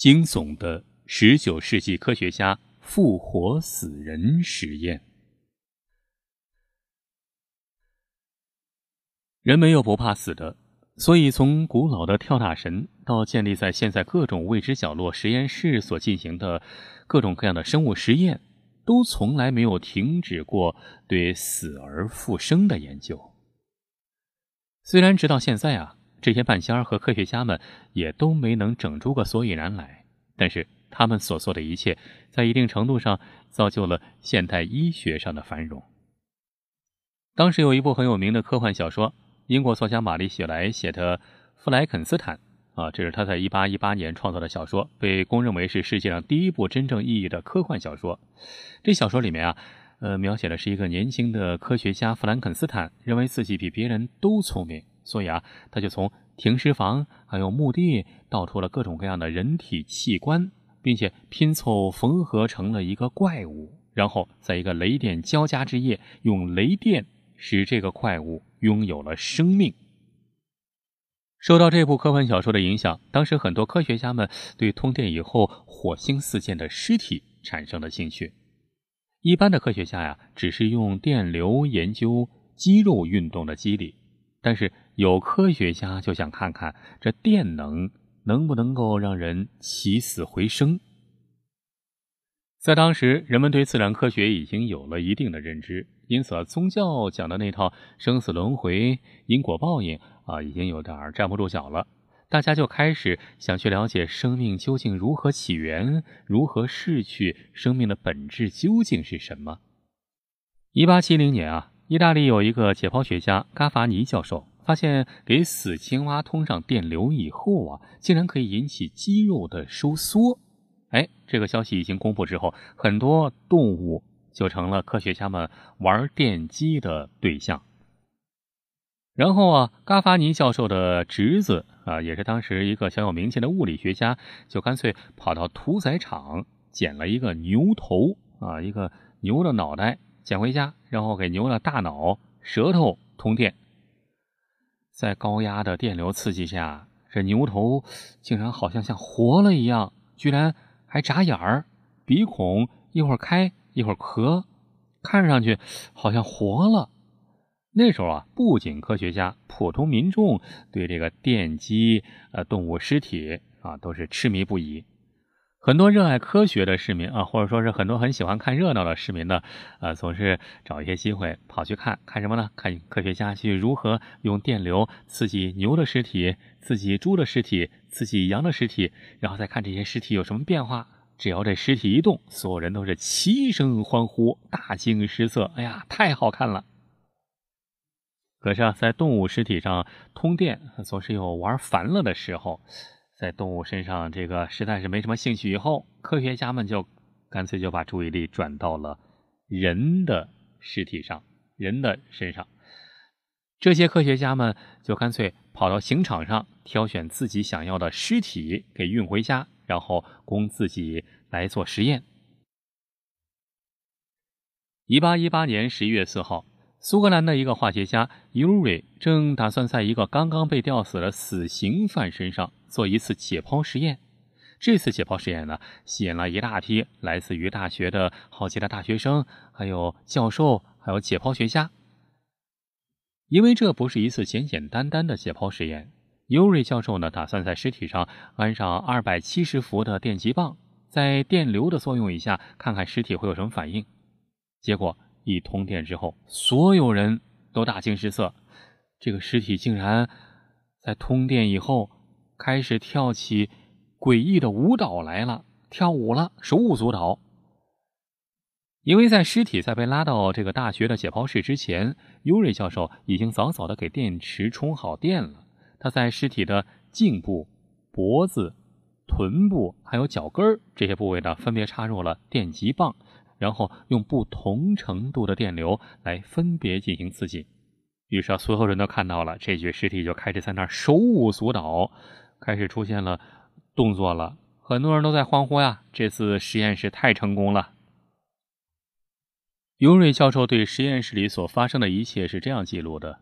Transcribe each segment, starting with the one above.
惊悚的十九世纪科学家复活死人实验。人没有不怕死的，所以从古老的跳大神到建立在现在各种未知角落实验室所进行的各种各样的生物实验，都从来没有停止过对死而复生的研究。虽然直到现在啊。这些半仙儿和科学家们也都没能整出个所以然来，但是他们所做的一切，在一定程度上造就了现代医学上的繁荣。当时有一部很有名的科幻小说，英国作家玛丽雪莱写的《弗莱肯斯坦》啊，这是他在一八一八年创作的小说，被公认为是世界上第一部真正意义的科幻小说。这小说里面啊，呃，描写的是一个年轻的科学家弗兰肯斯坦，认为自己比别人都聪明。所以啊，他就从停尸房还有墓地盗出了各种各样的人体器官，并且拼凑缝合成了一个怪物，然后在一个雷电交加之夜，用雷电使这个怪物拥有了生命。受到这部科幻小说的影响，当时很多科学家们对通电以后火星四溅的尸体产生了兴趣。一般的科学家呀，只是用电流研究肌肉运动的机理。但是有科学家就想看看这电能能不能够让人起死回生。在当时，人们对自然科学已经有了一定的认知，因此宗教讲的那套生死轮回、因果报应啊，已经有点站不住脚了。大家就开始想去了解生命究竟如何起源，如何逝去，生命的本质究竟是什么。一八七零年啊。意大利有一个解剖学家嘎法尼教授，发现给死青蛙通上电流以后啊，竟然可以引起肌肉的收缩。哎，这个消息一经公布之后，很多动物就成了科学家们玩电击的对象。然后啊，嘎法尼教授的侄子啊，也是当时一个小有名气的物理学家，就干脆跑到屠宰场捡了一个牛头啊，一个牛的脑袋。捡回家，然后给牛的大脑、舌头通电，在高压的电流刺激下，这牛头竟然好像像活了一样，居然还眨眼儿，鼻孔一会儿开一会儿合，看上去好像活了。那时候啊，不仅科学家，普通民众对这个电击呃动物尸体啊都是痴迷不已。很多热爱科学的市民啊，或者说是很多很喜欢看热闹的市民呢，呃，总是找一些机会跑去看看什么呢？看科学家去如何用电流刺激牛的尸体、刺激猪的尸体、刺激羊的尸体，然后再看这些尸体有什么变化。只要这尸体一动，所有人都是齐声欢呼，大惊失色。哎呀，太好看了！可是啊，在动物尸体上通电，总是有玩烦了的时候。在动物身上，这个实在是没什么兴趣。以后科学家们就干脆就把注意力转到了人的尸体上、人的身上。这些科学家们就干脆跑到刑场上，挑选自己想要的尸体给运回家，然后供自己来做实验。一八一八年十一月四号，苏格兰的一个化学家尤瑞正打算在一个刚刚被吊死的死刑犯身上。做一次解剖实验，这次解剖实验呢，吸引了一大批来自于大学的好奇的大学生，还有教授，还有解剖学家。因为这不是一次简简单单的解剖实验，尤瑞教授呢，打算在尸体上安上二百七十伏的电极棒，在电流的作用以下，看看尸体会有什么反应。结果一通电之后，所有人都大惊失色，这个尸体竟然在通电以后。开始跳起诡异的舞蹈来了，跳舞了，手舞足蹈。因为在尸体在被拉到这个大学的解剖室之前，尤瑞教授已经早早的给电池充好电了。他在尸体的颈部、脖子、臀部还有脚跟这些部位呢，分别插入了电极棒，然后用不同程度的电流来分别进行刺激。于是啊，所有人都看到了，这具尸体就开始在那儿手舞足蹈。开始出现了动作了，很多人都在欢呼呀！这次实验室太成功了。尤瑞教授对实验室里所发生的一切是这样记录的：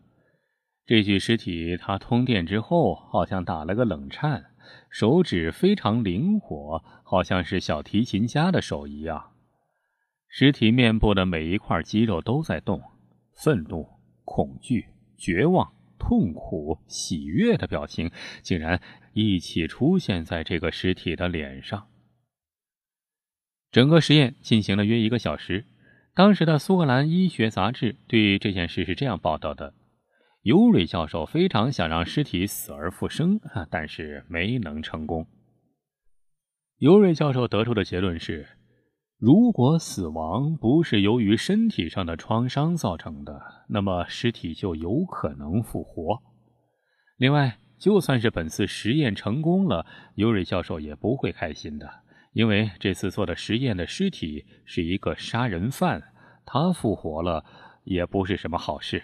这具尸体他通电之后，好像打了个冷颤，手指非常灵活，好像是小提琴家的手一样。尸体面部的每一块肌肉都在动，愤怒、恐惧、绝望、痛苦、喜悦的表情竟然一起出现在这个尸体的脸上。整个实验进行了约一个小时。当时的苏格兰医学杂志对这件事是这样报道的：尤瑞教授非常想让尸体死而复生，但是没能成功。尤瑞教授得出的结论是：如果死亡不是由于身体上的创伤造成的，那么尸体就有可能复活。另外，就算是本次实验成功了，尤瑞教授也不会开心的。因为这次做的实验的尸体是一个杀人犯，他复活了也不是什么好事。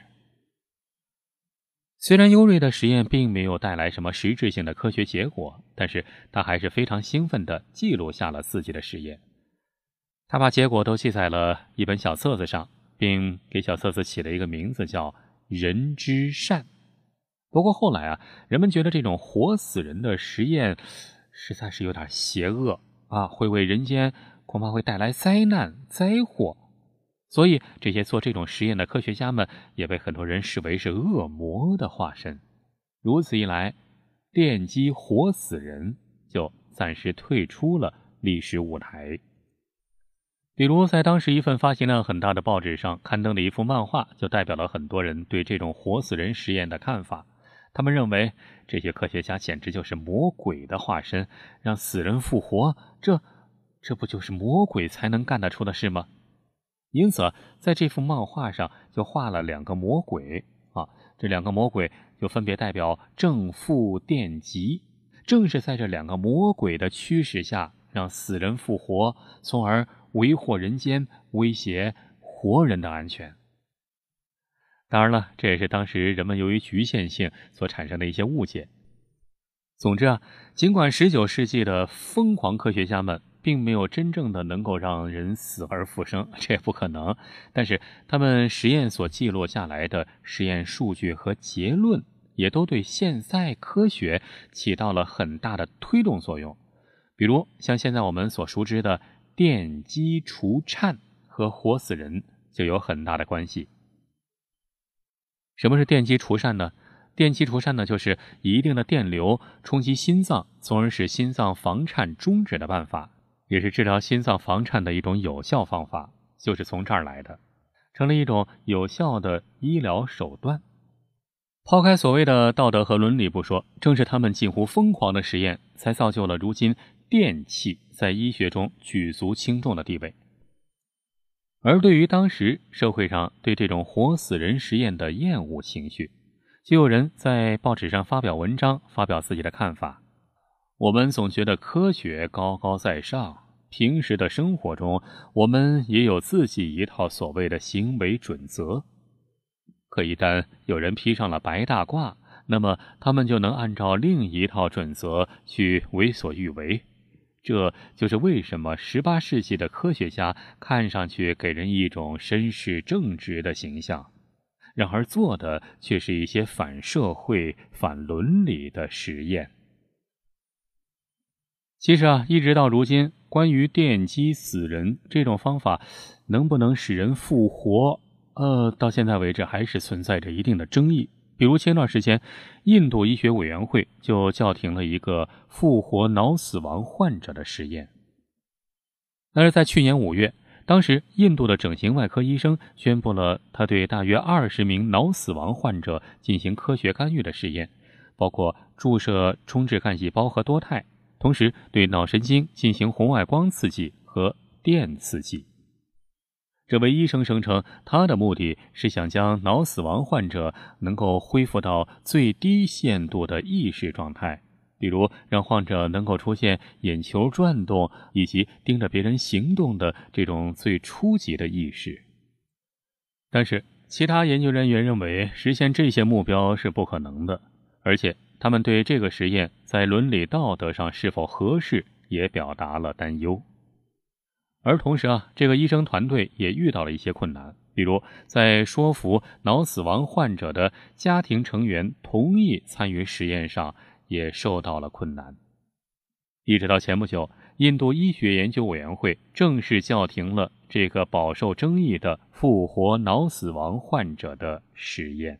虽然尤瑞的实验并没有带来什么实质性的科学结果，但是他还是非常兴奋地记录下了自己的实验。他把结果都记在了一本小册子上，并给小册子起了一个名字，叫“人之善”。不过后来啊，人们觉得这种活死人的实验实在是有点邪恶。啊，会为人间恐怕会带来灾难灾祸，所以这些做这种实验的科学家们也被很多人视为是恶魔的化身。如此一来，电击活死人就暂时退出了历史舞台。比如，在当时一份发行量很大的报纸上刊登的一幅漫画，就代表了很多人对这种活死人实验的看法。他们认为这些科学家简直就是魔鬼的化身，让死人复活，这这不就是魔鬼才能干得出的事吗？因此，在这幅漫画上就画了两个魔鬼啊，这两个魔鬼就分别代表正负电极，正是在这两个魔鬼的驱使下，让死人复活，从而为祸人间，威胁活人的安全。当然了，这也是当时人们由于局限性所产生的一些误解。总之啊，尽管19世纪的疯狂科学家们并没有真正的能够让人死而复生，这也不可能，但是他们实验所记录下来的实验数据和结论，也都对现在科学起到了很大的推动作用。比如，像现在我们所熟知的电击除颤和活死人就有很大的关系。什么是电击除颤呢？电击除颤呢，就是以一定的电流冲击心脏，从而使心脏房颤终止的办法，也是治疗心脏房颤的一种有效方法，就是从这儿来的，成了一种有效的医疗手段。抛开所谓的道德和伦理不说，正是他们近乎疯狂的实验，才造就了如今电器在医学中举足轻重的地位。而对于当时社会上对这种活死人实验的厌恶情绪，就有人在报纸上发表文章，发表自己的看法。我们总觉得科学高高在上，平时的生活中，我们也有自己一套所谓的行为准则。可一旦有人披上了白大褂，那么他们就能按照另一套准则去为所欲为。这就是为什么十八世纪的科学家看上去给人一种绅士正直的形象，然而做的却是一些反社会、反伦理的实验。其实啊，一直到如今，关于电击死人这种方法能不能使人复活，呃，到现在为止还是存在着一定的争议。比如前段时间，印度医学委员会就叫停了一个复活脑死亡患者的实验。但是在去年五月，当时印度的整形外科医生宣布了他对大约二十名脑死亡患者进行科学干预的实验，包括注射充质干细胞和多肽，同时对脑神经进行红外光刺激和电刺激。这位医生声称，他的目的是想将脑死亡患者能够恢复到最低限度的意识状态，比如让患者能够出现眼球转动以及盯着别人行动的这种最初级的意识。但是，其他研究人员认为实现这些目标是不可能的，而且他们对这个实验在伦理道德上是否合适也表达了担忧。而同时啊，这个医生团队也遇到了一些困难，比如在说服脑死亡患者的家庭成员同意参与实验上，也受到了困难。一直到前不久，印度医学研究委员会正式叫停了这个饱受争议的复活脑死亡患者的实验。